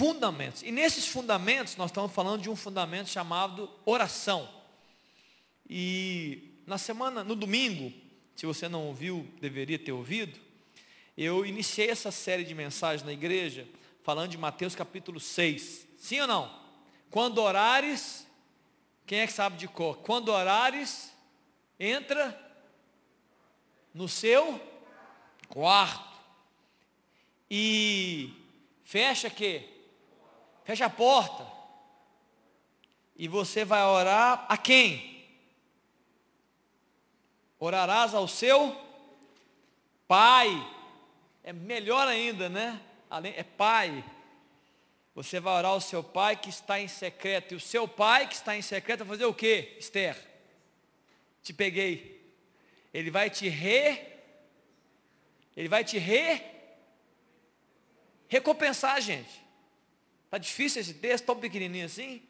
fundamentos. E nesses fundamentos, nós estamos falando de um fundamento chamado oração. E na semana, no domingo, se você não ouviu, deveria ter ouvido, eu iniciei essa série de mensagens na igreja, falando de Mateus capítulo 6. Sim ou não? Quando orares, quem é que sabe de cor? Quando orares, entra no seu quarto. E fecha quê? Fecha a porta. E você vai orar a quem? Orarás ao seu pai. É melhor ainda, né? Além, é pai. Você vai orar ao seu pai que está em secreto. E o seu pai que está em secreto vai fazer o quê? Esther. Te peguei. Ele vai te re. Ele vai te re recompensar, gente. Está difícil esse texto, tão pequenininho assim?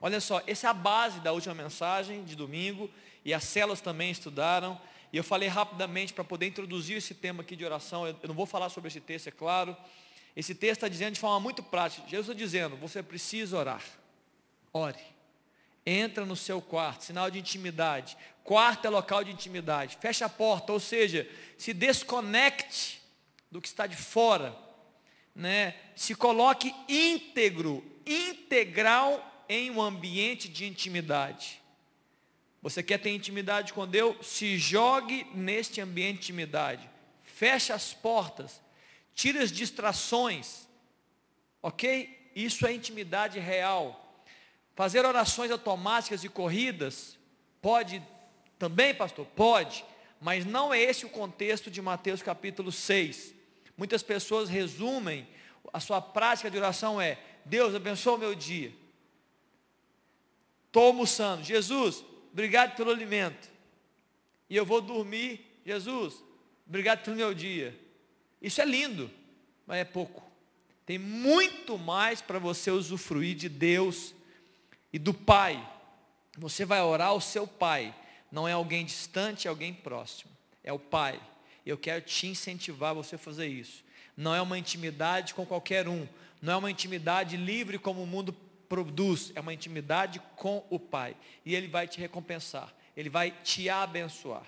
Olha só, essa é a base da última mensagem de domingo, e as células também estudaram, e eu falei rapidamente para poder introduzir esse tema aqui de oração, eu não vou falar sobre esse texto, é claro. Esse texto está dizendo de forma muito prática, Jesus está dizendo, você precisa orar. Ore. Entra no seu quarto, sinal de intimidade. Quarto é local de intimidade. Fecha a porta, ou seja, se desconecte do que está de fora né, se coloque íntegro, integral em um ambiente de intimidade. Você quer ter intimidade com Deus? Se jogue neste ambiente de intimidade. Feche as portas. Tire as distrações. Ok? Isso é intimidade real. Fazer orações automáticas e corridas pode também, pastor? Pode. Mas não é esse o contexto de Mateus capítulo 6. Muitas pessoas resumem, a sua prática de oração é, Deus abençoa o meu dia. Estou almoçando. Jesus, obrigado pelo alimento. E eu vou dormir. Jesus, obrigado pelo meu dia. Isso é lindo, mas é pouco. Tem muito mais para você usufruir de Deus e do Pai. Você vai orar ao seu Pai. Não é alguém distante, é alguém próximo. É o Pai. Eu quero te incentivar a você fazer isso. Não é uma intimidade com qualquer um. Não é uma intimidade livre como o mundo produz. É uma intimidade com o Pai. E Ele vai te recompensar. Ele vai te abençoar.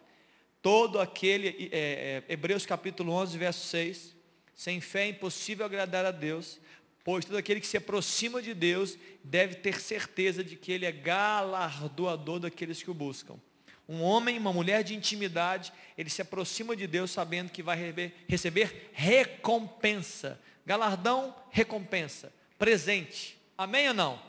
Todo aquele, é, é, Hebreus capítulo 11, verso 6. Sem fé é impossível agradar a Deus, pois todo aquele que se aproxima de Deus deve ter certeza de que Ele é galardoador daqueles que o buscam um homem, uma mulher de intimidade, ele se aproxima de Deus sabendo que vai receber recompensa. Galardão, recompensa. Presente. Amém ou não?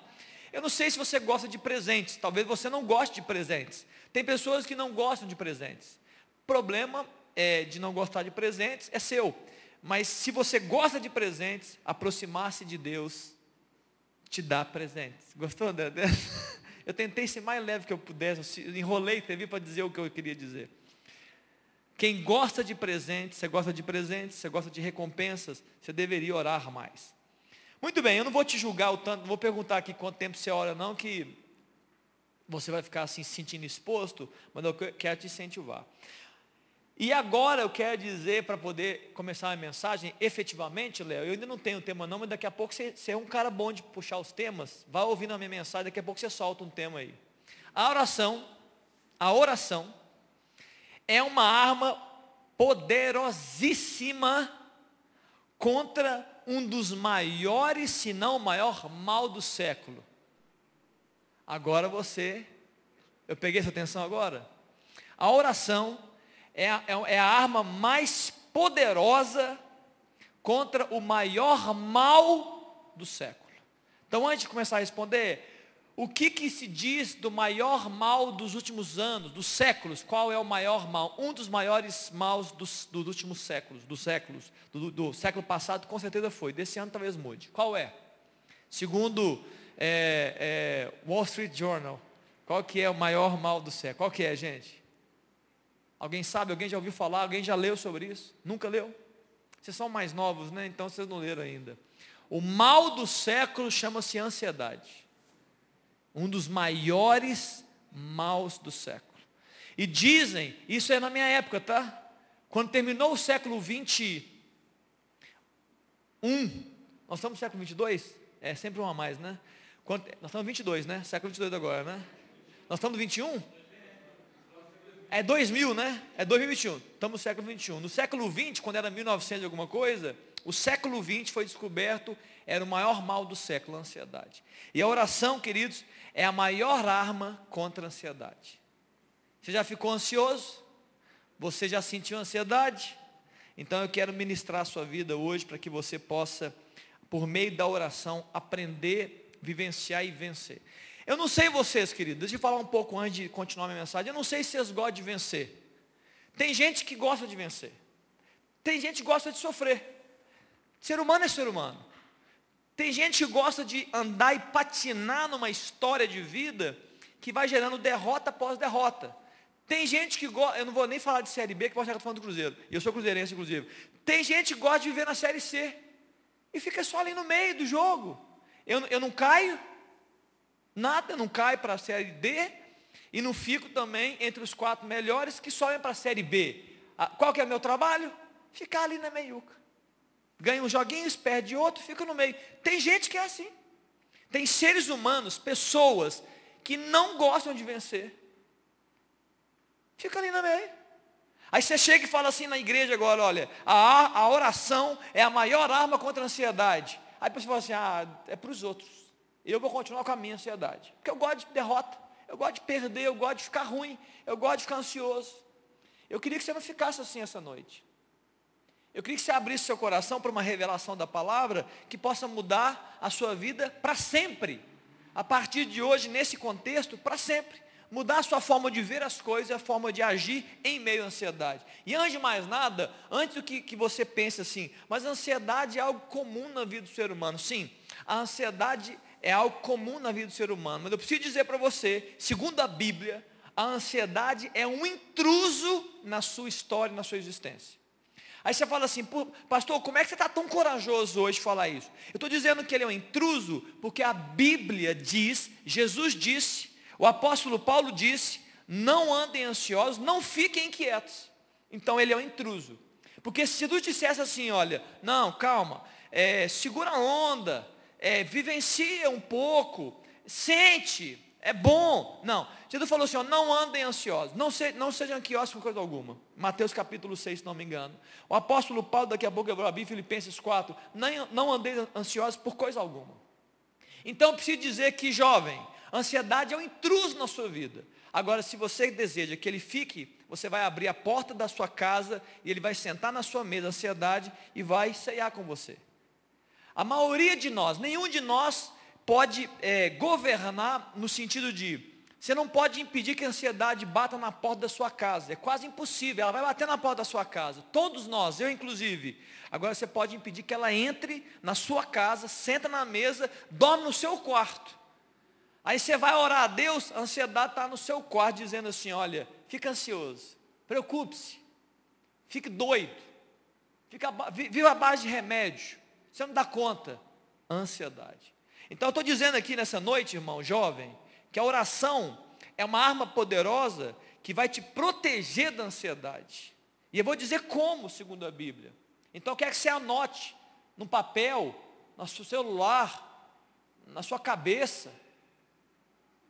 Eu não sei se você gosta de presentes, talvez você não goste de presentes. Tem pessoas que não gostam de presentes. Problema é, de não gostar de presentes é seu. Mas se você gosta de presentes, aproximar-se de Deus te dá presentes. Gostou dessa? Eu tentei ser mais leve que eu pudesse, enrolei TV para dizer o que eu queria dizer. Quem gosta de presentes, você gosta de presentes, você gosta de recompensas, você deveria orar mais. Muito bem, eu não vou te julgar o tanto, não vou perguntar aqui quanto tempo você ora não, que você vai ficar assim se sentindo exposto, mas eu quero te incentivar. E agora eu quero dizer, para poder começar a mensagem, efetivamente, Léo, eu ainda não tenho tema não, mas daqui a pouco você, você, é um cara bom de puxar os temas, vai ouvindo a minha mensagem, daqui a pouco você solta um tema aí. A oração, a oração, é uma arma poderosíssima contra um dos maiores, se não o maior mal do século. Agora você, eu peguei essa atenção agora? A oração é a, é, é a arma mais poderosa contra o maior mal do século. Então, antes de começar a responder, o que, que se diz do maior mal dos últimos anos, dos séculos? Qual é o maior mal? Um dos maiores maus dos, dos últimos séculos, dos séculos, do, do, século passado, com certeza foi. Desse ano talvez mude. Qual é? Segundo é, é, Wall Street Journal, qual que é o maior mal do século? Qual que é, gente? Alguém sabe? Alguém já ouviu falar? Alguém já leu sobre isso? Nunca leu? Vocês são mais novos, né? Então vocês não leram ainda. O mal do século chama-se ansiedade. Um dos maiores maus do século. E dizem, isso é na minha época, tá? Quando terminou o século 21, Nós estamos no século 22? É sempre um a mais, né? Quanto, nós estamos no 22, né? Século 22 agora, né? Nós estamos no 21? É 2000, né? É 2021. Estamos no século 21. No século 20, quando era 1900 alguma coisa, o século 20 foi descoberto, era o maior mal do século, a ansiedade. E a oração, queridos, é a maior arma contra a ansiedade. Você já ficou ansioso? Você já sentiu ansiedade? Então eu quero ministrar a sua vida hoje para que você possa, por meio da oração, aprender, vivenciar e vencer. Eu não sei vocês, queridos, deixa eu falar um pouco antes de continuar minha mensagem. Eu não sei se vocês gostam de vencer. Tem gente que gosta de vencer. Tem gente que gosta de sofrer. Ser humano é ser humano. Tem gente que gosta de andar e patinar numa história de vida que vai gerando derrota após derrota. Tem gente que gosta, eu não vou nem falar de Série B, que pode estar falando do Cruzeiro. Eu sou cruzeirense, inclusive. Tem gente que gosta de viver na Série C. E fica só ali no meio do jogo. Eu, eu não caio, nada, não caio para a Série D. E não fico também entre os quatro melhores que sobem para a Série B. Qual que é o meu trabalho? Ficar ali na meiuca. Ganha uns joguinhos, perde outro, fica no meio. Tem gente que é assim. Tem seres humanos, pessoas, que não gostam de vencer. Fica ali no meio. Aí você chega e fala assim na igreja agora, olha, a, a oração é a maior arma contra a ansiedade. Aí você fala assim, ah, é para os outros. Eu vou continuar com a minha ansiedade. Porque eu gosto de derrota, eu gosto de perder, eu gosto de ficar ruim, eu gosto de ficar ansioso. Eu queria que você não ficasse assim essa noite. Eu queria que você abrisse seu coração para uma revelação da palavra que possa mudar a sua vida para sempre. A partir de hoje, nesse contexto, para sempre mudar a sua forma de ver as coisas a forma de agir em meio à ansiedade. E antes de mais nada, antes do que, que você pense assim, mas a ansiedade é algo comum na vida do ser humano. Sim, a ansiedade é algo comum na vida do ser humano. Mas eu preciso dizer para você, segundo a Bíblia, a ansiedade é um intruso na sua história, na sua existência. Aí você fala assim, pastor, como é que você está tão corajoso hoje falar isso? Eu estou dizendo que ele é um intruso, porque a Bíblia diz, Jesus disse, o apóstolo Paulo disse: não andem ansiosos, não fiquem inquietos. Então ele é um intruso. Porque se Jesus dissesse assim, olha, não, calma, é, segura a onda, é, vivencia um pouco, sente, é bom. Não, Jesus falou assim, ó, não andem ansiosos, não, se, não sejam ansiosos por coisa alguma. Mateus capítulo 6, se não me engano. O apóstolo Paulo, daqui a pouco eu vou abrir Filipenses 4, não, não andei ansiosos por coisa alguma. Então preciso dizer que jovem, Ansiedade é um intruso na sua vida. Agora, se você deseja que ele fique, você vai abrir a porta da sua casa e ele vai sentar na sua mesa, ansiedade, e vai ceiar com você. A maioria de nós, nenhum de nós pode é, governar no sentido de, você não pode impedir que a ansiedade bata na porta da sua casa. É quase impossível. Ela vai bater na porta da sua casa. Todos nós, eu inclusive. Agora você pode impedir que ela entre na sua casa, senta na mesa, dorme no seu quarto. Aí você vai orar a Deus, a ansiedade está no seu quarto dizendo assim, olha, fica ansioso, preocupe-se, fique doido, fica, viva a base de remédio, você não dá conta, ansiedade. Então eu estou dizendo aqui nessa noite, irmão jovem, que a oração é uma arma poderosa que vai te proteger da ansiedade. E eu vou dizer como, segundo a Bíblia. Então eu quero que você anote no papel, no seu celular, na sua cabeça,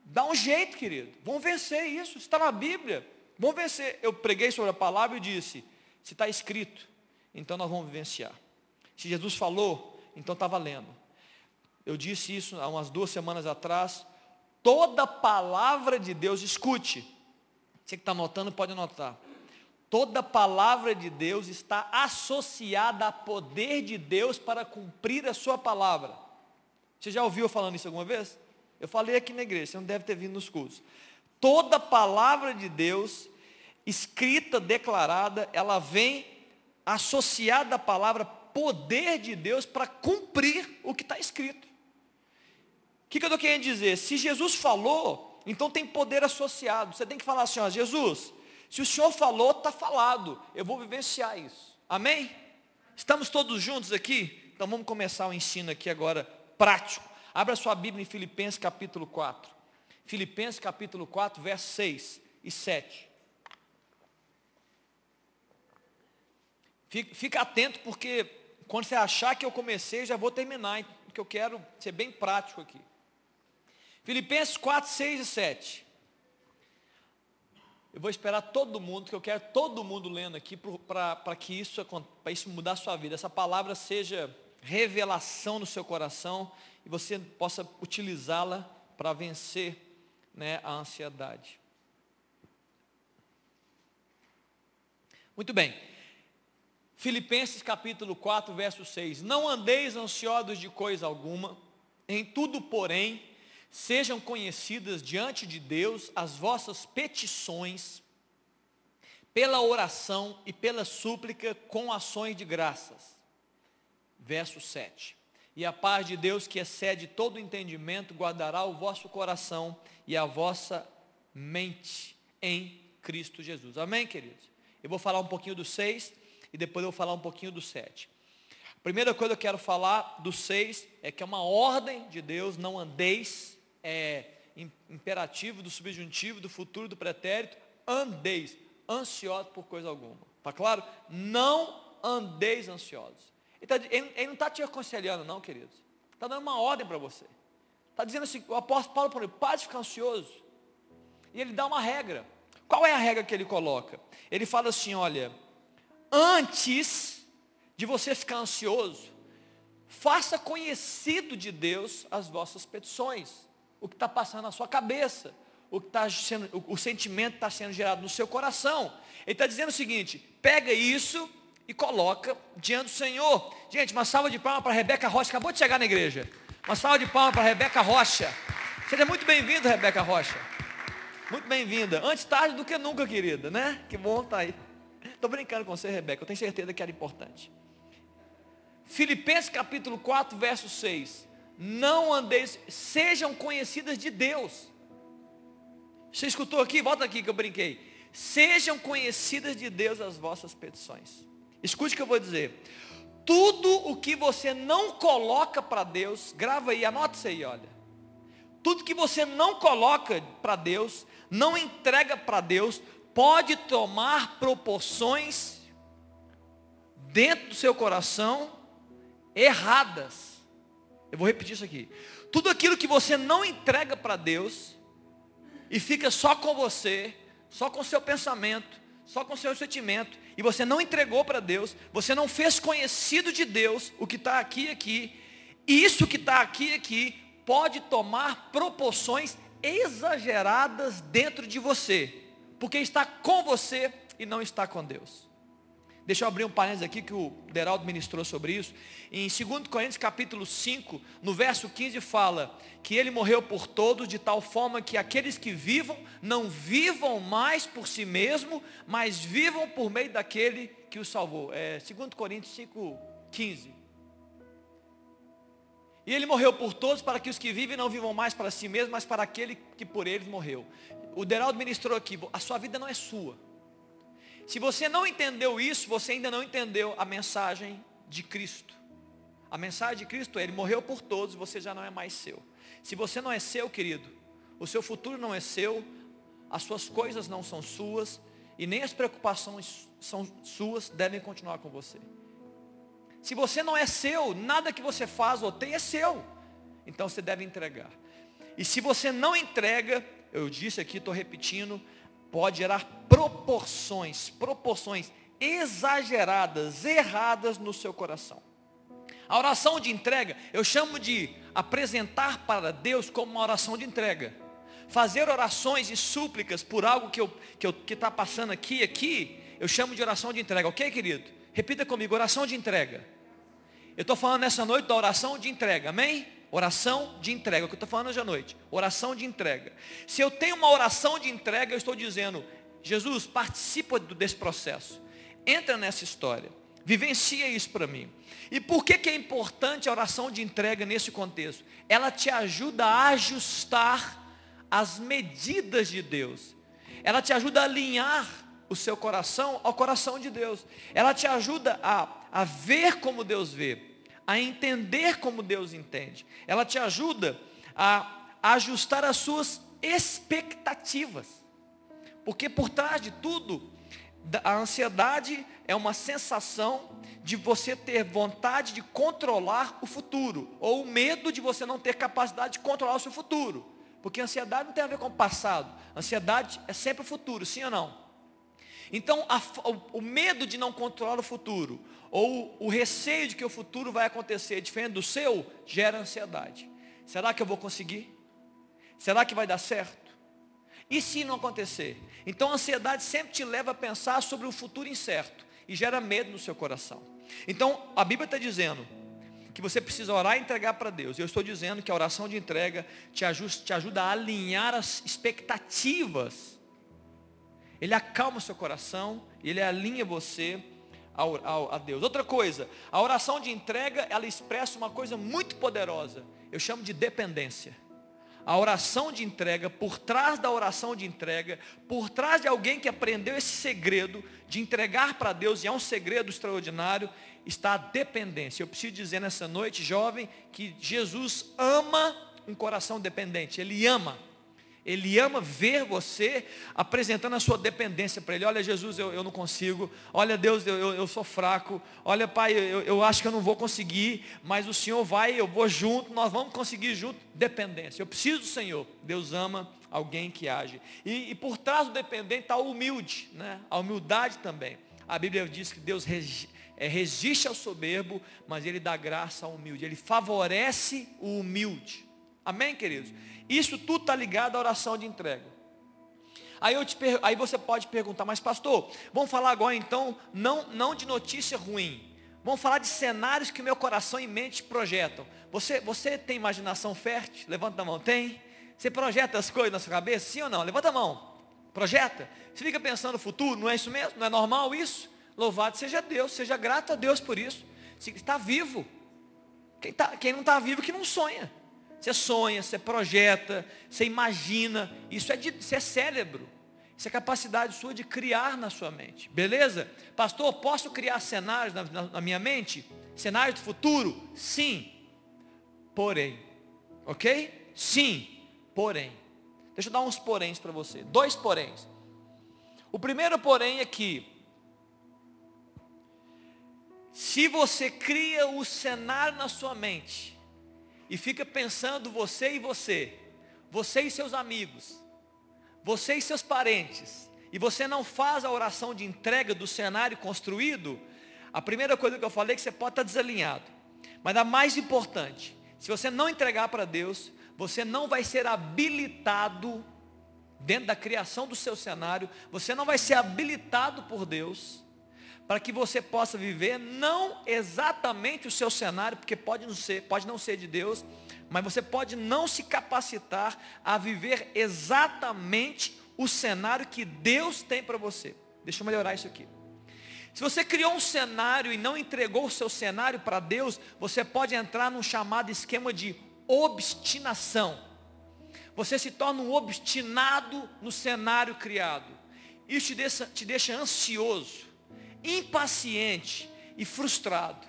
Dá um jeito, querido. Vamos vencer isso. Está na Bíblia. Vamos vencer. Eu preguei sobre a palavra e disse: se está escrito, então nós vamos vivenciar. Se Jesus falou, então está valendo. Eu disse isso há umas duas semanas atrás. Toda palavra de Deus, escute. Você que está anotando pode anotar. Toda palavra de Deus está associada a poder de Deus para cumprir a sua palavra. Você já ouviu falando isso alguma vez? Eu falei aqui na igreja, você não deve ter vindo nos cursos. Toda palavra de Deus, escrita, declarada, ela vem associada à palavra poder de Deus para cumprir o que está escrito. O que, que eu estou querendo dizer? Se Jesus falou, então tem poder associado. Você tem que falar assim, ó, Jesus, se o Senhor falou, está falado. Eu vou vivenciar isso. Amém? Estamos todos juntos aqui? Então vamos começar o ensino aqui agora prático. Abra sua Bíblia em Filipenses capítulo 4. Filipenses capítulo 4, versos 6 e 7. Fica, atento porque quando você achar que eu comecei, já vou terminar, porque eu quero ser bem prático aqui. Filipenses 4, 6 e 7. Eu vou esperar todo mundo, que eu quero todo mundo lendo aqui para que isso, para isso mudar a sua vida. Essa palavra seja revelação no seu coração e você possa utilizá-la para vencer né, a ansiedade. Muito bem. Filipenses capítulo 4, verso 6. Não andeis ansiosos de coisa alguma, em tudo, porém, sejam conhecidas diante de Deus as vossas petições, pela oração e pela súplica com ações de graças. Verso 7. E a paz de Deus, que excede todo entendimento, guardará o vosso coração e a vossa mente em Cristo Jesus. Amém, queridos? Eu vou falar um pouquinho do 6 e depois eu vou falar um pouquinho do 7. A primeira coisa que eu quero falar do 6 é que é uma ordem de Deus, não andeis é, imperativo do subjuntivo, do futuro, do pretérito, andeis, ansiosos por coisa alguma. Está claro? Não andeis ansiosos. Ele, tá, ele, ele não está te aconselhando, não, queridos. Está dando uma ordem para você. Está dizendo assim, o apóstolo Paulo para de ficar ansioso. E ele dá uma regra. Qual é a regra que ele coloca? Ele fala assim, olha, antes de você ficar ansioso, faça conhecido de Deus as vossas petições o que está passando na sua cabeça, o, que está sendo, o, o sentimento está sendo gerado no seu coração. Ele está dizendo o seguinte: pega isso e coloca diante do Senhor. Gente, uma salva de palmas para Rebeca Rocha, acabou de chegar na igreja. Uma salva de palmas para Rebeca Rocha. Seja muito bem-vinda, Rebeca Rocha. Muito bem-vinda. Antes tarde do que nunca, querida, né? Que bom estar tá aí. Estou brincando com você, Rebeca. Eu tenho certeza que era importante. Filipenses capítulo 4, verso 6 não andeis, sejam conhecidas de Deus. Você escutou aqui? Volta aqui que eu brinquei. Sejam conhecidas de Deus as vossas petições. Escute o que eu vou dizer. Tudo o que você não coloca para Deus, grava aí, anota isso aí, olha. Tudo que você não coloca para Deus, não entrega para Deus, pode tomar proporções dentro do seu coração erradas eu vou repetir isso aqui. Tudo aquilo que você não entrega para Deus e fica só com você, só com seu pensamento, só com seu sentimento, e você não entregou para Deus, você não fez conhecido de Deus o que está aqui e aqui, isso que está aqui e aqui pode tomar proporções exageradas dentro de você, porque está com você e não está com Deus. Deixa eu abrir um parênteses aqui que o Deraldo ministrou sobre isso. Em 2 Coríntios capítulo 5, no verso 15 fala que ele morreu por todos de tal forma que aqueles que vivam não vivam mais por si mesmo, mas vivam por meio daquele que os salvou. É 2 Coríntios 5, 15. E ele morreu por todos para que os que vivem não vivam mais para si mesmos, mas para aquele que por eles morreu. O Deraldo ministrou aqui, a sua vida não é sua. Se você não entendeu isso, você ainda não entendeu a mensagem de Cristo. A mensagem de Cristo é, Ele morreu por todos, você já não é mais seu. Se você não é seu, querido, o seu futuro não é seu, as suas coisas não são suas, e nem as preocupações são suas, devem continuar com você. Se você não é seu, nada que você faz ou tem é seu. Então você deve entregar. E se você não entrega, eu disse aqui, estou repetindo, pode gerar proporções, proporções exageradas, erradas no seu coração. A oração de entrega, eu chamo de apresentar para Deus como uma oração de entrega. Fazer orações e súplicas por algo que está que eu, que tá passando aqui aqui, eu chamo de oração de entrega, ok, querido? Repita comigo, oração de entrega. Eu estou falando nessa noite da oração de entrega, amém? Oração de entrega, é o que eu estou falando hoje à noite. Oração de entrega. Se eu tenho uma oração de entrega, eu estou dizendo, Jesus, participa desse processo. Entra nessa história. Vivencia isso para mim. E por que, que é importante a oração de entrega nesse contexto? Ela te ajuda a ajustar as medidas de Deus. Ela te ajuda a alinhar o seu coração ao coração de Deus. Ela te ajuda a, a ver como Deus vê a entender como Deus entende. Ela te ajuda a, a ajustar as suas expectativas. Porque por trás de tudo, A ansiedade é uma sensação de você ter vontade de controlar o futuro, ou o medo de você não ter capacidade de controlar o seu futuro. Porque ansiedade não tem a ver com o passado. Ansiedade é sempre o futuro, sim ou não? Então, a, o, o, medo de não controlar o futuro, ou o receio de que o futuro vai acontecer diferente do seu, gera ansiedade. Será que eu vou conseguir? Será que vai dar certo? E se não acontecer? Então a ansiedade sempre te leva a pensar sobre o futuro incerto e gera medo no seu coração. Então a Bíblia está dizendo que você precisa orar e entregar para Deus. Eu estou dizendo que a oração de entrega te te ajuda a alinhar as expectativas. Ele acalma o seu coração, ele alinha você ao, ao, a Deus. Outra coisa, a oração de entrega, ela expressa uma coisa muito poderosa. Eu chamo de dependência a oração de entrega, por trás da oração de entrega, por trás de alguém que aprendeu esse segredo de entregar para Deus, e é um segredo extraordinário, está a dependência. Eu preciso dizer nessa noite, jovem, que Jesus ama um coração dependente, Ele ama. Ele ama ver você apresentando a sua dependência para Ele. Olha, Jesus, eu, eu não consigo. Olha, Deus, eu, eu, eu sou fraco. Olha, Pai, eu, eu acho que eu não vou conseguir. Mas o Senhor vai, eu vou junto, nós vamos conseguir junto. Dependência. Eu preciso do Senhor. Deus ama alguém que age. E, e por trás do dependente está o humilde, né? a humildade também. A Bíblia diz que Deus é, resiste ao soberbo, mas Ele dá graça ao humilde. Ele favorece o humilde. Amém, queridos? Isso tudo está ligado à oração de entrega. Aí, eu te, aí você pode perguntar, mas pastor, vamos falar agora então, não, não de notícia ruim. Vamos falar de cenários que meu coração e mente projetam. Você, você tem imaginação fértil? Levanta a mão. Tem? Você projeta as coisas na sua cabeça? Sim ou não? Levanta a mão. Projeta. Você fica pensando no futuro, não é isso mesmo? Não é normal isso? Louvado seja Deus, seja grato a Deus por isso. Está vivo. Quem, tá, quem não está vivo que não sonha. Você sonha, você projeta, você imagina. Isso é, de, isso é cérebro. Isso é capacidade sua de criar na sua mente. Beleza? Pastor, posso criar cenários na, na, na minha mente? Cenários do futuro? Sim. Porém. Ok? Sim. Porém. Deixa eu dar uns poréns para você. Dois poréns. O primeiro porém é que se você cria o cenário na sua mente, e fica pensando você e você, você e seus amigos, você e seus parentes, e você não faz a oração de entrega do cenário construído, a primeira coisa que eu falei é que você pode estar desalinhado. Mas a mais importante, se você não entregar para Deus, você não vai ser habilitado dentro da criação do seu cenário, você não vai ser habilitado por Deus para que você possa viver não exatamente o seu cenário, porque pode não ser, pode não ser de Deus, mas você pode não se capacitar a viver exatamente o cenário que Deus tem para você. Deixa eu melhorar isso aqui. Se você criou um cenário e não entregou o seu cenário para Deus, você pode entrar num chamado esquema de obstinação. Você se torna um obstinado no cenário criado. Isso te deixa, te deixa ansioso impaciente e frustrado.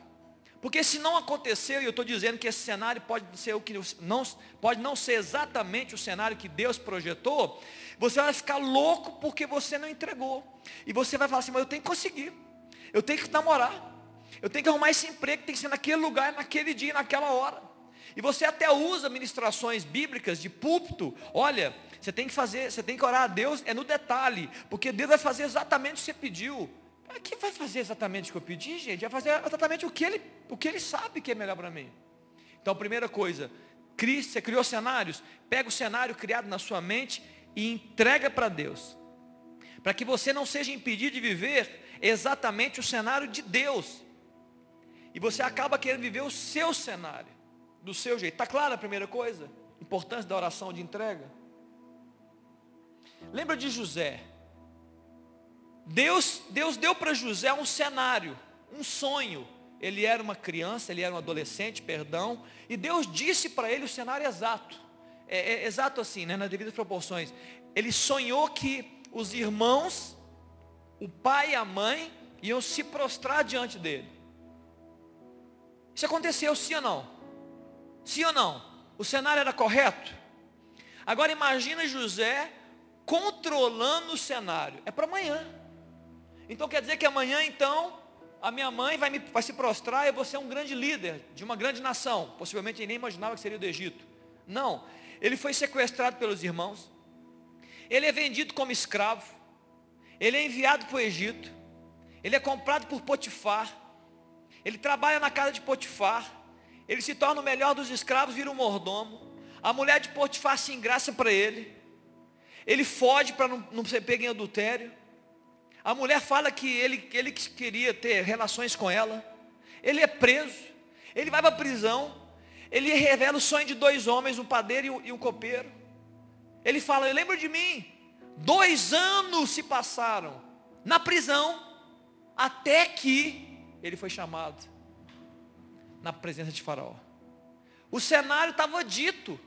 Porque se não aconteceu, e eu estou dizendo que esse cenário pode ser o que não, pode não ser exatamente o cenário que Deus projetou, você vai ficar louco porque você não entregou. E você vai falar assim, mas eu tenho que conseguir. Eu tenho que namorar. Eu tenho que arrumar esse emprego, tem que ser naquele lugar, naquele dia, naquela hora. E você até usa ministrações bíblicas de púlpito. Olha, você tem que fazer, você tem que orar a Deus, é no detalhe, porque Deus vai fazer exatamente o que você pediu. Aqui vai fazer exatamente o que eu pedi, gente? Vai fazer exatamente o que ele, o que ele sabe que é melhor para mim. Então, primeira coisa, você criou cenários, pega o cenário criado na sua mente e entrega para Deus. Para que você não seja impedido de viver exatamente o cenário de Deus. E você acaba querendo viver o seu cenário, do seu jeito. Está clara a primeira coisa? Importância da oração de entrega. Lembra de José? Deus, Deus deu para José um cenário, um sonho. Ele era uma criança, ele era um adolescente, perdão, e Deus disse para ele o cenário exato. É, é, exato assim, né, nas devidas proporções. Ele sonhou que os irmãos, o pai e a mãe, iam se prostrar diante dele. Isso aconteceu, sim ou não? Sim ou não? O cenário era correto? Agora imagina José controlando o cenário. É para amanhã. Então quer dizer que amanhã então a minha mãe vai, me, vai se prostrar e vou ser um grande líder de uma grande nação. Possivelmente ele nem imaginava que seria do Egito. Não, ele foi sequestrado pelos irmãos. Ele é vendido como escravo. Ele é enviado para o Egito. Ele é comprado por Potifar. Ele trabalha na casa de Potifar. Ele se torna o melhor dos escravos, vira um mordomo. A mulher de Potifar se engraça para ele. Ele foge para não, não ser pego em adultério. A mulher fala que ele, ele queria ter relações com ela. Ele é preso. Ele vai para a prisão. Ele revela o sonho de dois homens, um padeiro e um copeiro. Ele fala, lembra de mim. Dois anos se passaram na prisão, até que ele foi chamado na presença de Faraó. O cenário estava dito,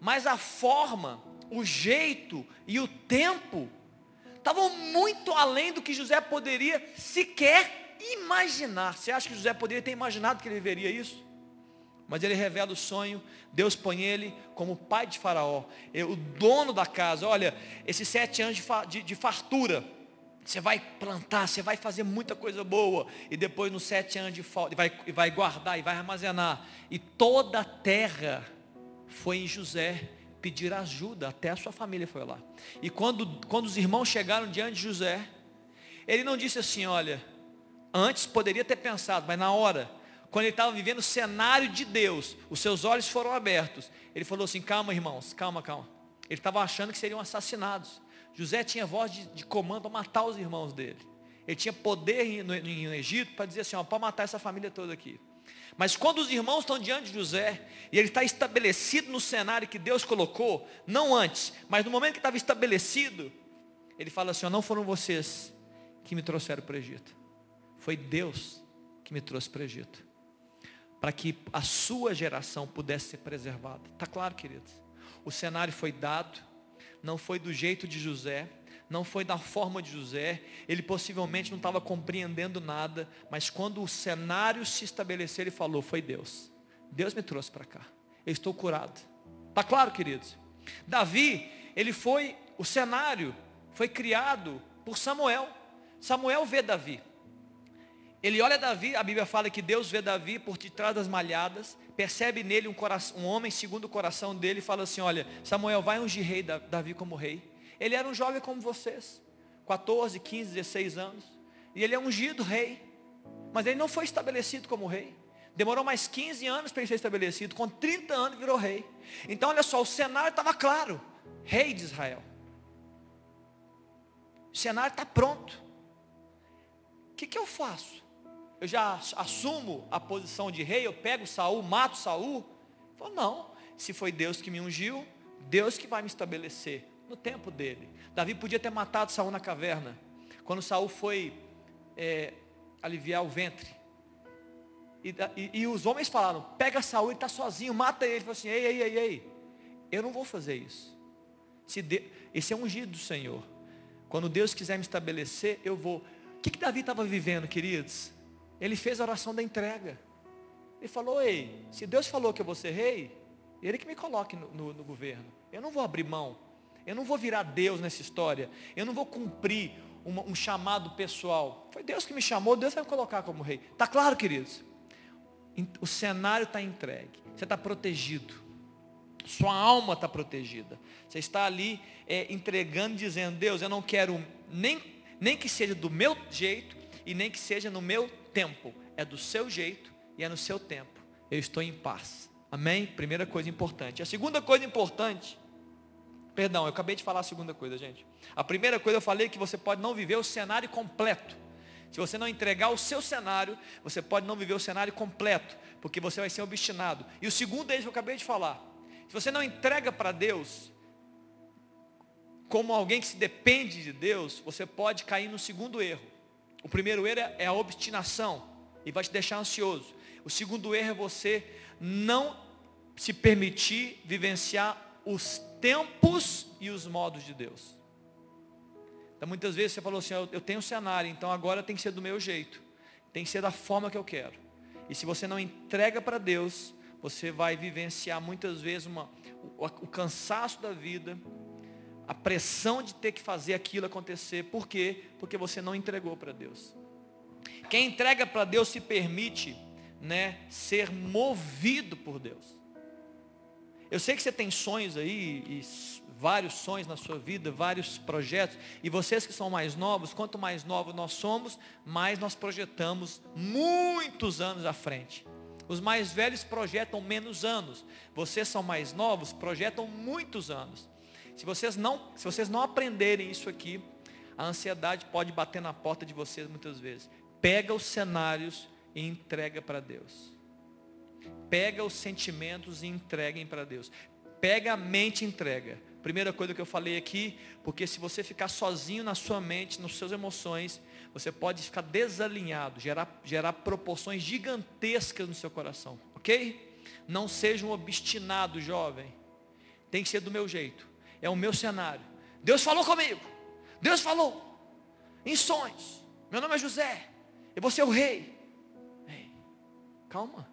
mas a forma, o jeito e o tempo estavam muito além do que José poderia sequer imaginar. Você acha que José poderia ter imaginado que ele veria isso? Mas ele revela o sonho, Deus põe ele como pai de Faraó, o dono da casa. Olha, esses sete anos de, de fartura, você vai plantar, você vai fazer muita coisa boa, e depois nos sete anos de falta, vai, vai guardar e vai armazenar. E toda a terra foi em José pedir ajuda, até a sua família foi lá. E quando, quando os irmãos chegaram diante de José, ele não disse assim, olha, antes poderia ter pensado, mas na hora, quando ele estava vivendo o cenário de Deus, os seus olhos foram abertos. Ele falou assim: calma, irmãos, calma, calma. Ele estava achando que seriam assassinados. José tinha voz de, de comando para matar os irmãos dele. Ele tinha poder no, no Egito para dizer assim: ó, para matar essa família toda aqui. Mas quando os irmãos estão diante de José, e ele está estabelecido no cenário que Deus colocou, não antes, mas no momento que estava estabelecido, ele fala assim: não foram vocês que me trouxeram para o Egito, foi Deus que me trouxe para o Egito para que a sua geração pudesse ser preservada. Está claro, queridos? O cenário foi dado, não foi do jeito de José, não foi da forma de José, ele possivelmente não estava compreendendo nada, mas quando o cenário se estabeleceu, ele falou: Foi Deus. Deus me trouxe para cá. Eu estou curado. Está claro, queridos? Davi, ele foi, o cenário foi criado por Samuel. Samuel vê Davi. Ele olha Davi, a Bíblia fala que Deus vê Davi por detrás das malhadas, percebe nele um, coração, um homem segundo o coração dele e fala assim, olha, Samuel, vai ungir rei Davi como rei. Ele era um jovem como vocês, 14, 15, 16 anos. E ele é ungido rei. Mas ele não foi estabelecido como rei. Demorou mais 15 anos para ele ser estabelecido. Com 30 anos virou rei. Então olha só, o cenário estava claro. Rei de Israel. O cenário está pronto. O que, que eu faço? eu já assumo a posição de rei, eu pego Saul, mato Saul? Falou, não, se foi Deus que me ungiu, Deus que vai me estabelecer no tempo dele. Davi podia ter matado Saul na caverna, quando Saul foi é, aliviar o ventre. E, e, e, os homens falaram, pega Saul, ele está sozinho, mata ele. Ele falou assim, ei, ei, ei, ei, eu não vou fazer isso. Se de, esse é ungido do Senhor. Quando Deus quiser me estabelecer, eu vou. O que, que Davi estava vivendo, queridos? Ele fez a oração da entrega. Ele falou, ei, se Deus falou que eu vou ser rei, Ele que me coloque no, no, no governo. Eu não vou abrir mão. Eu não vou virar Deus nessa história. Eu não vou cumprir uma, um chamado pessoal. Foi Deus que me chamou, Deus vai me colocar como rei. Está claro, queridos? O cenário está entregue. Você está protegido. Sua alma está protegida. Você está ali é, entregando, dizendo, Deus, eu não quero nem, nem que seja do meu jeito e nem que seja no meu tempo é do seu jeito e é no seu tempo. Eu estou em paz. Amém? Primeira coisa importante. A segunda coisa importante, perdão, eu acabei de falar a segunda coisa, gente. A primeira coisa eu falei que você pode não viver o cenário completo. Se você não entregar o seu cenário, você pode não viver o cenário completo, porque você vai ser obstinado. E o segundo deles que eu acabei de falar. Se você não entrega para Deus, como alguém que se depende de Deus, você pode cair no segundo erro. O primeiro erro é a obstinação e vai te deixar ansioso. O segundo erro é você não se permitir vivenciar os tempos e os modos de Deus. Então muitas vezes você falou assim, eu tenho um cenário, então agora tem que ser do meu jeito. Tem que ser da forma que eu quero. E se você não entrega para Deus, você vai vivenciar muitas vezes uma, o, o cansaço da vida, a pressão de ter que fazer aquilo acontecer. Por quê? Porque você não entregou para Deus. Quem entrega para Deus se permite né, ser movido por Deus. Eu sei que você tem sonhos aí, vários sonhos na sua vida, vários projetos, e vocês que são mais novos, quanto mais novos nós somos, mais nós projetamos muitos anos à frente. Os mais velhos projetam menos anos. Vocês são mais novos, projetam muitos anos. Se vocês não, se vocês não aprenderem isso aqui, a ansiedade pode bater na porta de vocês muitas vezes. Pega os cenários e entrega para Deus. Pega os sentimentos e entreguem para Deus. Pega a mente e entrega. Primeira coisa que eu falei aqui, porque se você ficar sozinho na sua mente, nas suas emoções, você pode ficar desalinhado, gerar, gerar proporções gigantescas no seu coração, ok? Não seja um obstinado jovem, tem que ser do meu jeito, é o meu cenário. Deus falou comigo, Deus falou, em sonhos, meu nome é José, eu vou ser o rei. Ei, calma,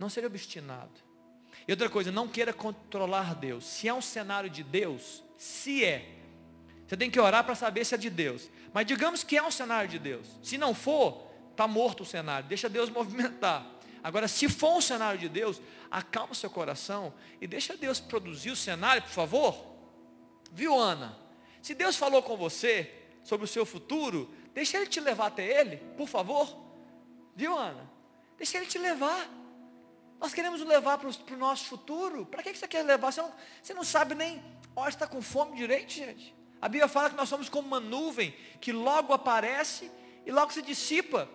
não seja obstinado. E outra coisa, não queira controlar Deus. Se é um cenário de Deus, se é, você tem que orar para saber se é de Deus. Mas digamos que é um cenário de Deus. Se não for, está morto o cenário. Deixa Deus movimentar. Agora, se for um cenário de Deus, acalma o seu coração e deixa Deus produzir o cenário, por favor. Viu, Ana? Se Deus falou com você sobre o seu futuro, deixa Ele te levar até Ele, por favor. Viu, Ana? Deixa Ele te levar. Nós queremos levar para o nosso futuro. Para que você quer levar? Você não, você não sabe nem. Olha, está com fome direito, gente. A Bíblia fala que nós somos como uma nuvem que logo aparece e logo se dissipa.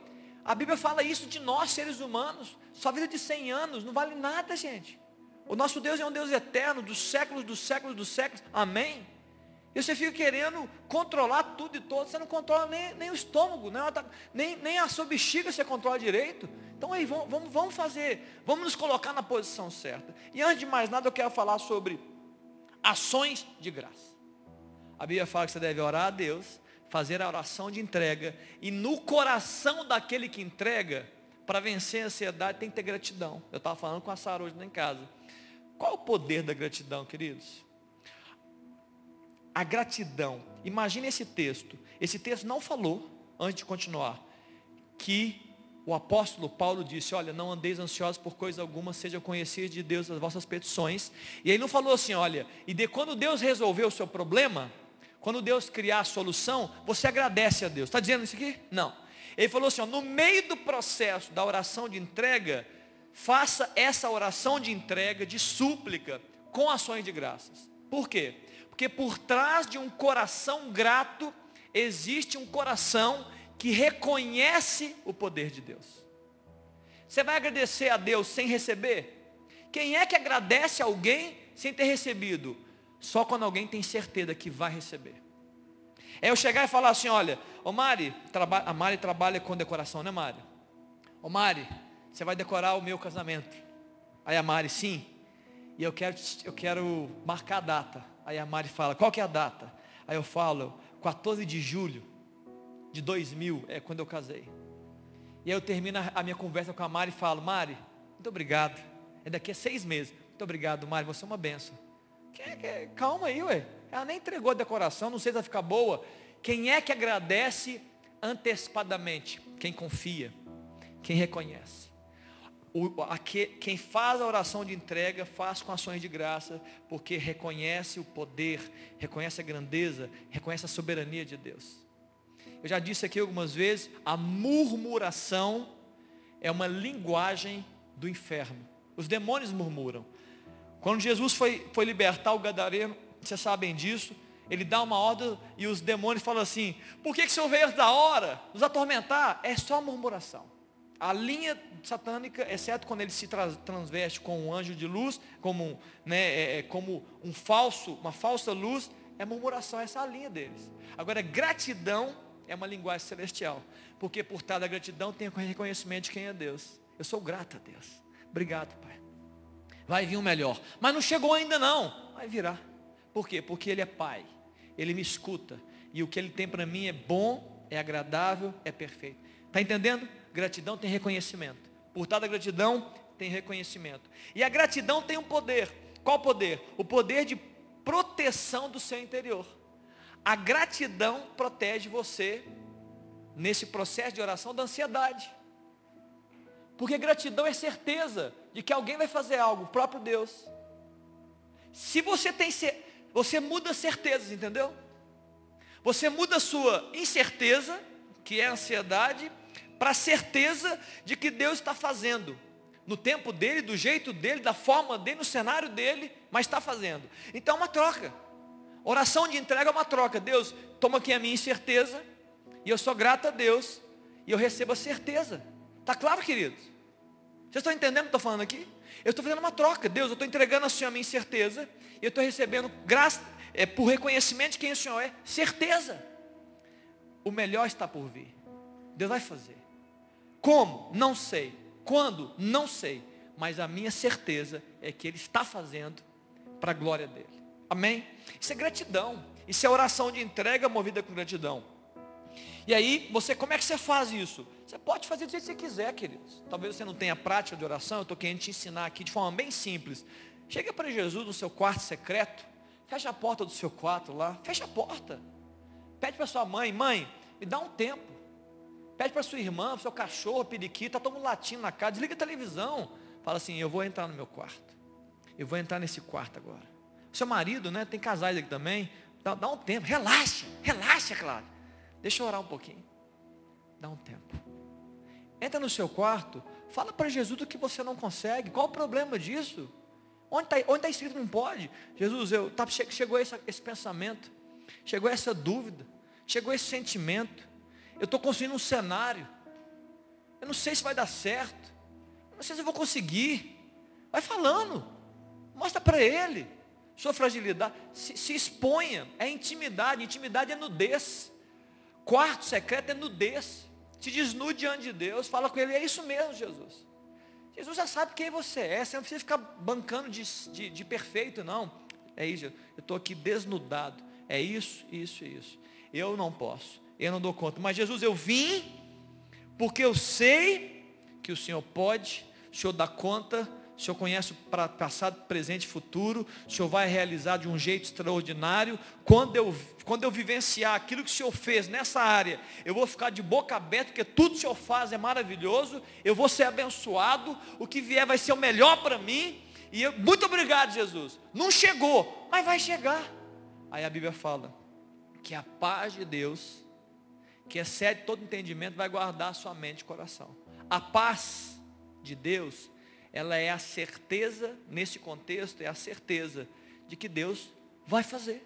A Bíblia fala isso de nós, seres humanos. Sua vida de 100 anos não vale nada, gente. O nosso Deus é um Deus eterno, dos séculos, dos séculos, dos séculos. Amém? E você fica querendo controlar tudo e todos. Você não controla nem, nem o estômago, nem, nem a sua bexiga você controla direito. Então aí, vamos, vamos, fazer, vamos nos colocar na posição certa. E antes de mais nada, eu quero falar sobre ações de graça. A Bíblia fala que você deve orar a Deus, fazer a oração de entrega, e no coração daquele que entrega, para vencer a ansiedade, tem que ter gratidão. Eu estava falando com a Sara hoje em casa. Qual o poder da gratidão, queridos? A gratidão. Imagine esse texto. Esse texto não falou, antes de continuar, que o apóstolo Paulo disse: Olha, não andeis ansiosos por coisa alguma, seja conhecidos de Deus as vossas petições. E ele não falou assim: Olha, e de quando Deus resolveu o seu problema, quando Deus criar a solução, você agradece a Deus. Está dizendo isso aqui? Não. Ele falou assim: ó, no meio do processo da oração de entrega, faça essa oração de entrega, de súplica, com ações de graças. Por quê? Porque por trás de um coração grato, existe um coração que reconhece o poder de Deus. Você vai agradecer a Deus sem receber? Quem é que agradece a alguém sem ter recebido? Só quando alguém tem certeza que vai receber. É eu chegar e falar assim, olha, ô Mari, a Mari trabalha com decoração, né Mari? Ô Mari, você vai decorar o meu casamento. Aí a Mari, sim. E eu quero, eu quero marcar a data. Aí a Mari fala, qual que é a data? Aí eu falo, 14 de julho de 2000, é quando eu casei. E aí eu termino a minha conversa com a Mari e falo, Mari, muito obrigado. É daqui a seis meses. Muito obrigado, Mari, você é uma benção. Calma aí, ué. Ela nem entregou a decoração, não sei se vai ficar boa. Quem é que agradece antecipadamente? Quem confia, quem reconhece. O, a, que, quem faz a oração de entrega, faz com ações de graça, porque reconhece o poder, reconhece a grandeza, reconhece a soberania de Deus. Eu já disse aqui algumas vezes, a murmuração é uma linguagem do inferno. Os demônios murmuram. Quando Jesus foi, foi libertar o gadareno, vocês sabem disso, ele dá uma ordem e os demônios falam assim, por que, que o Senhor veio da hora? Nos atormentar? É só murmuração. A linha satânica, exceto quando ele se transveste com um anjo de luz, como, né, é, é, como um falso, uma falsa luz, é murmuração, essa é a linha deles. Agora, gratidão é uma linguagem celestial, porque por trás da gratidão tem o reconhecimento de quem é Deus. Eu sou grato a Deus. Obrigado, Pai. Vai vir um melhor. Mas não chegou ainda não. Vai virar. Por quê? Porque Ele é Pai. Ele me escuta. E o que Ele tem para mim é bom, é agradável, é perfeito. Está entendendo? Gratidão tem reconhecimento. Por tal da gratidão, tem reconhecimento. E a gratidão tem um poder. Qual poder? O poder de proteção do seu interior. A gratidão protege você nesse processo de oração da ansiedade. Porque gratidão é certeza de que alguém vai fazer algo, o próprio Deus. Se você tem você muda certezas, entendeu? Você muda a sua incerteza, que é a ansiedade, para a certeza de que Deus está fazendo. No tempo dele, do jeito dele, da forma dele, no cenário dele, mas está fazendo. Então é uma troca. Oração de entrega é uma troca. Deus, toma aqui a minha incerteza, e eu sou grato a Deus, e eu recebo a certeza. Está claro, queridos? Vocês estão entendendo o que estou falando aqui? Eu estou fazendo uma troca. Deus, eu estou entregando a Senhor a minha incerteza, e eu estou recebendo graça, é, por reconhecimento de quem o Senhor é, certeza. O melhor está por vir. Deus vai fazer. Como? Não sei. Quando? Não sei. Mas a minha certeza é que Ele está fazendo para a glória dele. Amém? Isso é gratidão. Isso é oração de entrega movida com gratidão. E aí, você, como é que você faz isso? Você pode fazer do jeito que você quiser, queridos. Talvez você não tenha prática de oração, eu estou querendo te ensinar aqui de forma bem simples. Chega para Jesus no seu quarto secreto, fecha a porta do seu quarto lá, fecha a porta. Pede para sua mãe, mãe, me dá um tempo. Pede para sua irmã, para seu cachorro, periquito, está todo mundo latindo na casa, desliga a televisão. Fala assim, eu vou entrar no meu quarto. Eu vou entrar nesse quarto agora. Seu marido, né? Tem casais aqui também. Dá, dá um tempo. Relaxa, relaxa, claro. Deixa eu orar um pouquinho. Dá um tempo. Entra no seu quarto, fala para Jesus do que você não consegue. Qual o problema disso? Onde está onde tá escrito não pode? Jesus, eu, tá, chegou esse, esse pensamento, chegou essa dúvida, chegou esse sentimento. Eu estou construindo um cenário. Eu não sei se vai dar certo. Eu não sei se eu vou conseguir. Vai falando. Mostra para ele. Sua fragilidade. Se, se exponha. É intimidade. Intimidade é nudez. Quarto secreto é nudez. Se desnude diante de Deus. Fala com ele. É isso mesmo, Jesus. Jesus já sabe quem você é. Você não precisa ficar bancando de, de, de perfeito, não. É isso. Eu estou aqui desnudado. É isso, isso isso. Eu não posso eu não dou conta. Mas Jesus, eu vim porque eu sei que o Senhor pode, o Senhor dá conta, o Senhor conhece o passado, presente e futuro, o Senhor vai realizar de um jeito extraordinário. Quando eu, quando eu vivenciar aquilo que o Senhor fez nessa área, eu vou ficar de boca aberta, porque tudo que o Senhor faz é maravilhoso, eu vou ser abençoado, o que vier vai ser o melhor para mim. E eu, muito obrigado, Jesus. Não chegou, mas vai chegar. Aí a Bíblia fala que a paz de Deus, que excede todo entendimento, vai guardar sua mente e coração. A paz de Deus, ela é a certeza, nesse contexto, é a certeza de que Deus vai fazer.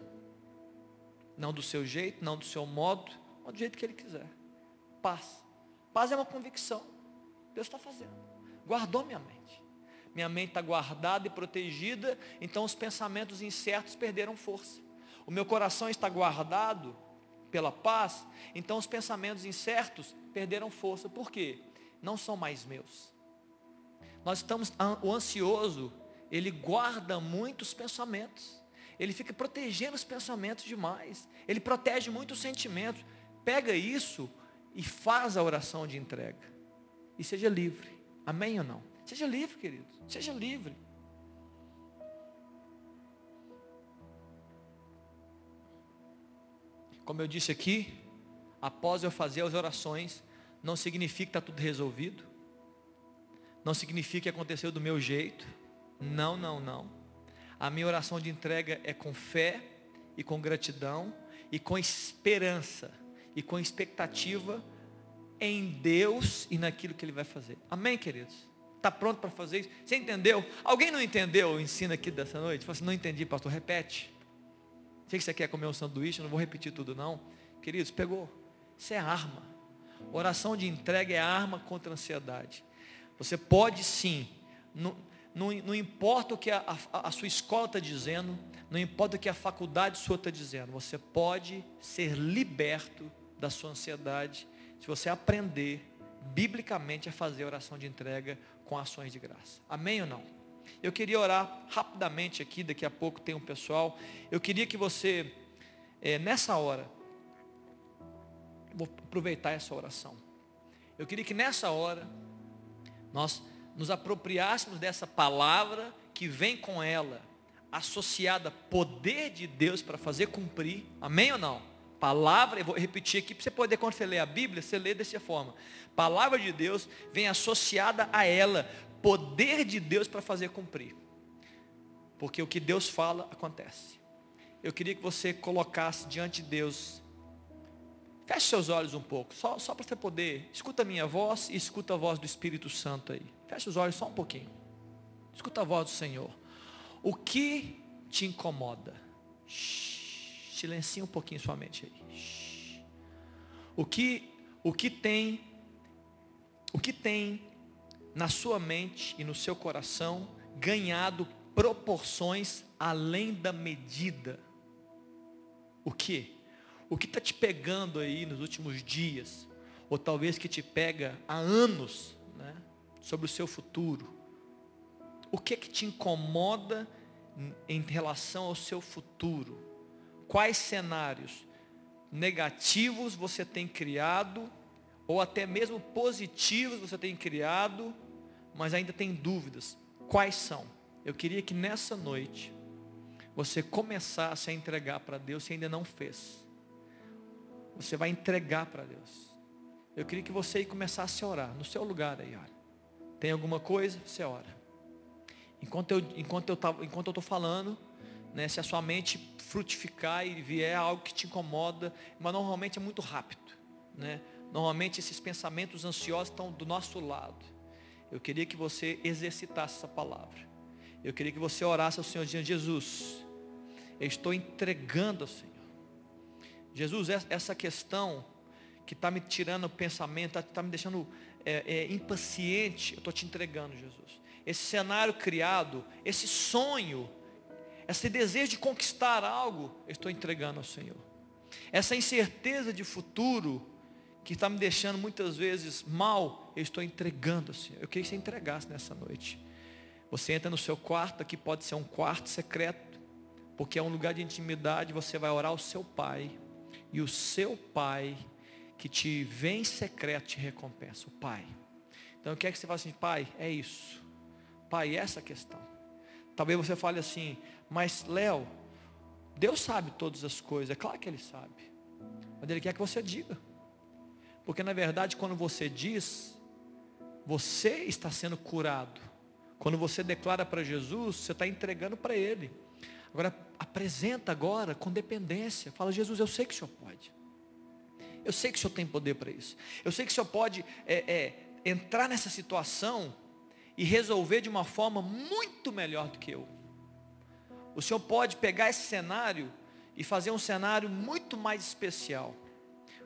Não do seu jeito, não do seu modo, mas do jeito que Ele quiser. Paz. Paz é uma convicção. Deus está fazendo. Guardou minha mente. Minha mente está guardada e protegida, então os pensamentos incertos perderam força. O meu coração está guardado pela paz, então os pensamentos incertos perderam força. Por quê? Não são mais meus. Nós estamos, o ansioso, ele guarda muitos pensamentos. Ele fica protegendo os pensamentos demais. Ele protege muito os sentimentos. Pega isso e faz a oração de entrega. E seja livre. Amém ou não? Seja livre, querido. Seja livre. Como eu disse aqui, após eu fazer as orações, não significa que está tudo resolvido. Não significa que aconteceu do meu jeito. Não, não, não. A minha oração de entrega é com fé e com gratidão e com esperança e com expectativa em Deus e naquilo que Ele vai fazer. Amém, queridos? Está pronto para fazer isso? Você entendeu? Alguém não entendeu o ensino aqui dessa noite? Falei assim, não entendi, pastor, repete. Sei que você quer comer um sanduíche, não vou repetir tudo não. Queridos, pegou. Isso é arma. Oração de entrega é arma contra a ansiedade. Você pode sim, não, não, não importa o que a, a, a sua escola está dizendo, não importa o que a faculdade sua está dizendo, você pode ser liberto da sua ansiedade se você aprender biblicamente a fazer oração de entrega com ações de graça. Amém ou não? Eu queria orar rapidamente aqui, daqui a pouco tem um pessoal. Eu queria que você, é, nessa hora, vou aproveitar essa oração. Eu queria que nessa hora, nós nos apropriássemos dessa palavra que vem com ela associada poder de Deus para fazer cumprir. Amém ou não? Palavra, eu vou repetir aqui para você poder, quando você lê a Bíblia, você lê dessa forma. Palavra de Deus vem associada a ela poder de Deus para fazer cumprir. Porque o que Deus fala acontece. Eu queria que você colocasse diante de Deus. Feche seus olhos um pouco, só, só para você poder. Escuta a minha voz e escuta a voz do Espírito Santo aí. Feche os olhos só um pouquinho. Escuta a voz do Senhor. O que te incomoda? Shhh, silencia um pouquinho sua mente aí. Shhh. O que, o que tem, o que tem na sua mente e no seu coração ganhado proporções além da medida? O que? O que está te pegando aí nos últimos dias? Ou talvez que te pega há anos, né? Sobre o seu futuro o que que te incomoda em relação ao seu futuro? Quais cenários negativos você tem criado ou até mesmo positivos você tem criado, mas ainda tem dúvidas? Quais são? Eu queria que nessa noite você começasse a entregar para Deus se ainda não fez. Você vai entregar para Deus. Eu queria que você começasse a orar no seu lugar aí, olha. Tem alguma coisa? Você ora. Enquanto eu enquanto eu tava, enquanto eu estou falando, né, se a sua mente frutificar e vier algo que te incomoda, mas normalmente é muito rápido, né? Normalmente esses pensamentos ansiosos estão do nosso lado. Eu queria que você exercitasse essa palavra. Eu queria que você orasse ao Senhor dizendo, Jesus, eu estou entregando ao Senhor. Jesus, essa questão que está me tirando o pensamento, está tá me deixando é, é, impaciente, eu estou te entregando, Jesus esse cenário criado, esse sonho, esse desejo de conquistar algo, eu estou entregando ao Senhor. Essa incerteza de futuro, que está me deixando muitas vezes mal, eu estou entregando Senhor. Eu queria que você entregasse nessa noite. Você entra no seu quarto, aqui pode ser um quarto secreto, porque é um lugar de intimidade, você vai orar ao seu pai, e o seu pai, que te vem em secreto, te recompensa, o pai. Então eu quero que você fale assim, pai, é isso. Pai, essa questão. Talvez você fale assim, mas Léo, Deus sabe todas as coisas, é claro que Ele sabe. Mas Ele quer que você diga. Porque na verdade, quando você diz, você está sendo curado. Quando você declara para Jesus, você está entregando para Ele. Agora, apresenta agora com dependência. Fala, Jesus, eu sei que o Senhor pode. Eu sei que o Senhor tem poder para isso. Eu sei que o Senhor pode é, é, entrar nessa situação e resolver de uma forma muito melhor do que eu. O Senhor pode pegar esse cenário e fazer um cenário muito mais especial.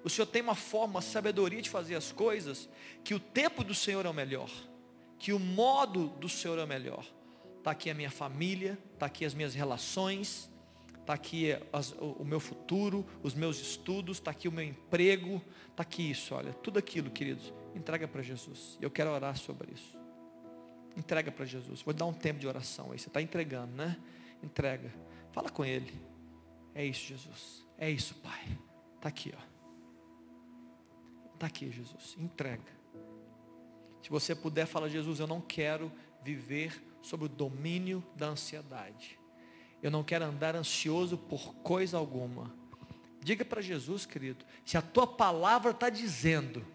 O Senhor tem uma forma, uma sabedoria de fazer as coisas, que o tempo do Senhor é o melhor, que o modo do Senhor é o melhor. Está aqui a minha família, está aqui as minhas relações, está aqui as, o, o, meu futuro, os meus estudos, está aqui o meu emprego, está aqui isso, olha, tudo aquilo, queridos, entrega para Jesus. Eu quero orar sobre isso. Entrega para Jesus. Vou dar um tempo de oração aí. Você está entregando, né? Entrega. Fala com Ele. É isso, Jesus. É isso, Pai. Está aqui, ó. Está aqui, Jesus. Entrega. Se você puder, fala, Jesus, eu não quero viver sob o domínio da ansiedade. Eu não quero andar ansioso por coisa alguma. Diga para Jesus, querido, se a tua palavra está dizendo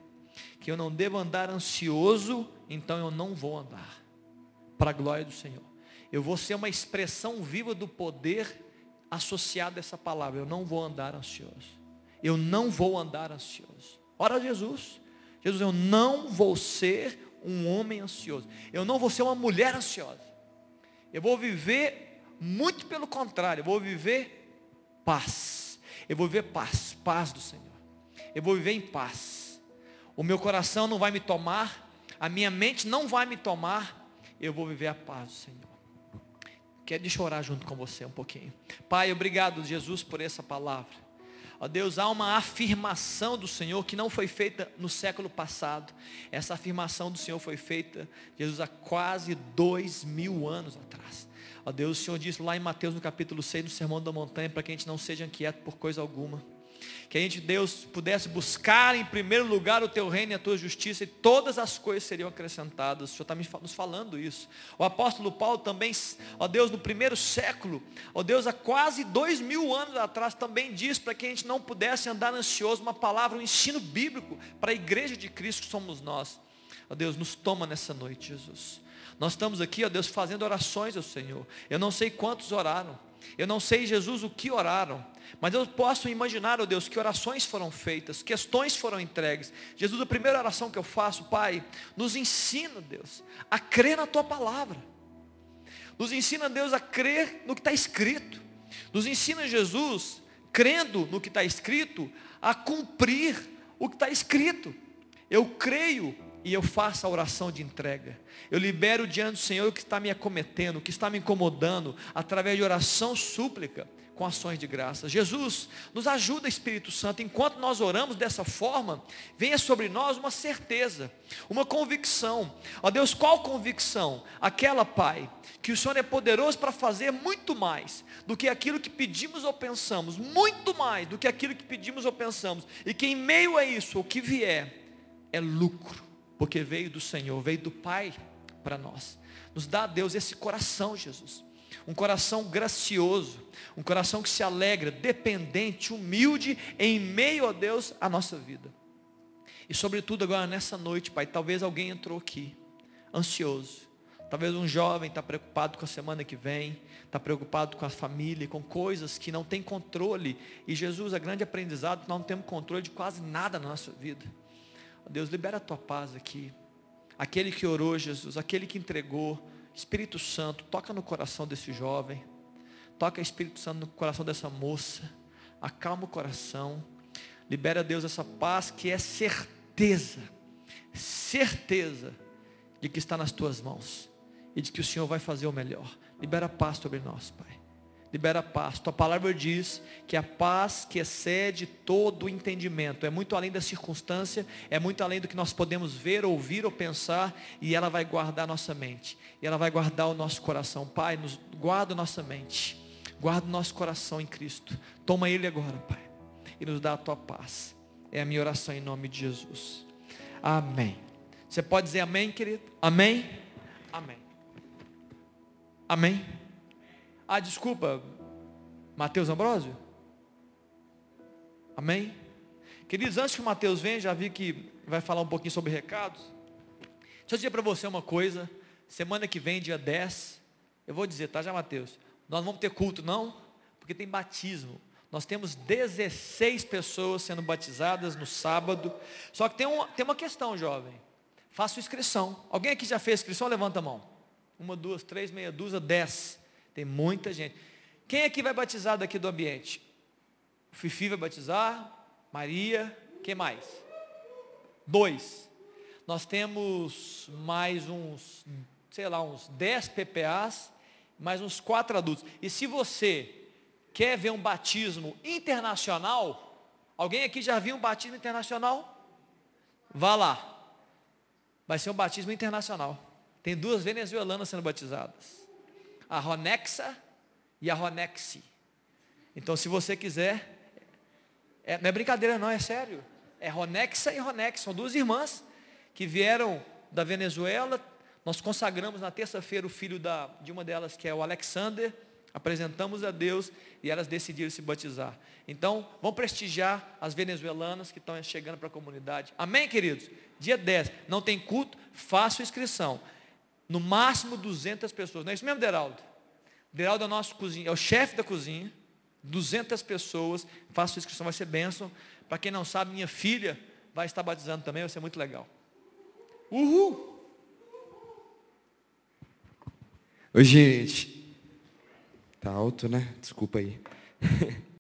que eu não devo andar ansioso, então eu não vou andar para a glória do Senhor. Eu vou ser uma expressão viva do poder associado a essa palavra. Eu não vou andar ansioso. Eu não vou andar ansioso. Ora Jesus. Jesus, eu não vou ser um homem ansioso. Eu não vou ser uma mulher ansiosa. Eu vou viver muito pelo contrário. Eu vou viver paz. Eu vou viver paz, paz do Senhor. Eu vou viver em paz. O meu coração não vai me tomar, a minha mente não vai me tomar, eu vou viver a paz do Senhor. Quer deixa eu orar junto com você um pouquinho. Pai, obrigado, Jesus, por essa palavra. Ó Deus, há uma afirmação do Senhor que não foi feita no século passado. Essa afirmação do Senhor foi feita, Jesus, há quase dois mil anos atrás. Ó Deus, o Senhor disse lá em Mateus no capítulo 6, no Sermão da Montanha, para que a gente não seja inquieto por coisa alguma que a gente, Deus, pudesse buscar em primeiro lugar o teu reino e a tua justiça, e todas as coisas seriam acrescentadas. O Senhor está nos falando isso. O apóstolo Paulo também, ó Deus, no primeiro século, ó Deus, há quase dois mil anos atrás, também diz para que a gente não pudesse andar ansioso, uma palavra, um ensino bíblico para a igreja de Cristo que somos nós. Ó Deus, nos toma nessa noite, Jesus. Nós estamos aqui, ó Deus, fazendo orações ao Senhor. Eu não sei quantos oraram. Eu não sei, Jesus, o que oraram, mas eu posso imaginar, ó oh Deus, que orações foram feitas, questões foram entregues. Jesus, a primeira oração que eu faço, Pai, nos ensina, Deus, a crer na Tua palavra. Nos ensina, Deus, a crer no que está escrito. Nos ensina, Jesus, crendo no que está escrito, a cumprir o que está escrito. Eu creio e eu faço a oração de entrega. Eu libero diante do Senhor o que está me acometendo, o que está me incomodando, através de oração súplica, com ações de graça. Jesus, nos ajuda, Espírito Santo, enquanto nós oramos dessa forma, venha sobre nós uma certeza, uma convicção. Ó Deus, qual convicção? Aquela, Pai, que o Senhor é poderoso para fazer muito mais do que aquilo que pedimos ou pensamos, muito mais do que aquilo que pedimos ou pensamos, e que em meio a isso, o que vier, é lucro porque veio do Senhor, veio do Pai para nós. Nos dá, Deus, esse coração, Jesus. Um coração gracioso, um coração que se alegra, dependente, humilde, em meio a Deus, a nossa vida. E sobretudo agora nessa noite, Pai, talvez alguém entrou aqui, ansioso. Talvez um jovem está preocupado com a semana que vem, está preocupado com a família, com coisas que não tem controle. E Jesus, a grande aprendizado, nós não temos controle de quase nada na nossa vida. Deus, libera a tua paz aqui. Aquele que orou, Jesus, aquele que entregou, Espírito Santo, toca no coração desse jovem, toca Espírito Santo no coração dessa moça, acalma o coração, libera, Deus, essa paz que é certeza, certeza de que está nas tuas mãos e de que o Senhor vai fazer o melhor. Libera paz sobre nós, Pai libera paz. Tua palavra diz que a paz que excede todo o entendimento, é muito além da circunstância, é muito além do que nós podemos ver, ouvir ou pensar, e ela vai guardar nossa mente, e ela vai guardar o nosso coração. Pai, nos guarda nossa mente, guarda o nosso coração em Cristo. Toma ele agora, Pai, e nos dá a tua paz. É a minha oração em nome de Jesus. Amém. Você pode dizer amém, querido? Amém? Amém. Amém. Ah, desculpa, Mateus Ambrósio? Amém? Queridos, antes que o Mateus venha, já vi que vai falar um pouquinho sobre recados. Deixa eu dizer para você uma coisa. Semana que vem, dia 10, eu vou dizer, tá já, Mateus? Nós vamos ter culto, não? Porque tem batismo. Nós temos 16 pessoas sendo batizadas no sábado. Só que tem, um, tem uma questão, jovem. Faça inscrição. Alguém aqui já fez inscrição? Levanta a mão. Uma, duas, três, meia dúzia, dez. Tem muita gente. Quem aqui vai batizar daqui do ambiente? O Fifi vai batizar, Maria, quem mais? Dois. Nós temos mais uns, sei lá, uns 10 PPAs, mais uns quatro adultos. E se você quer ver um batismo internacional, alguém aqui já viu um batismo internacional? Vá lá. Vai ser um batismo internacional. Tem duas venezuelanas sendo batizadas a Ronexa e a Ronexi. Então, se você quiser, é, não é brincadeira não, é sério. É Ronexa e Ronex, são duas irmãs que vieram da Venezuela. Nós consagramos na terça-feira o filho da, de uma delas, que é o Alexander, apresentamos a Deus e elas decidiram se batizar. Então, vamos prestigiar as venezuelanas que estão chegando para a comunidade. Amém, queridos? Dia 10, não tem culto, faça inscrição no máximo 200 pessoas. Não é isso mesmo, Deraldo? Deraldo é o nosso cozinha, é o chefe da cozinha. 200 pessoas, faça inscrição, vai ser bênção. Para quem não sabe, minha filha vai estar batizando também, vai ser muito legal. Uhul! Oi, gente. Tá alto, né? Desculpa aí.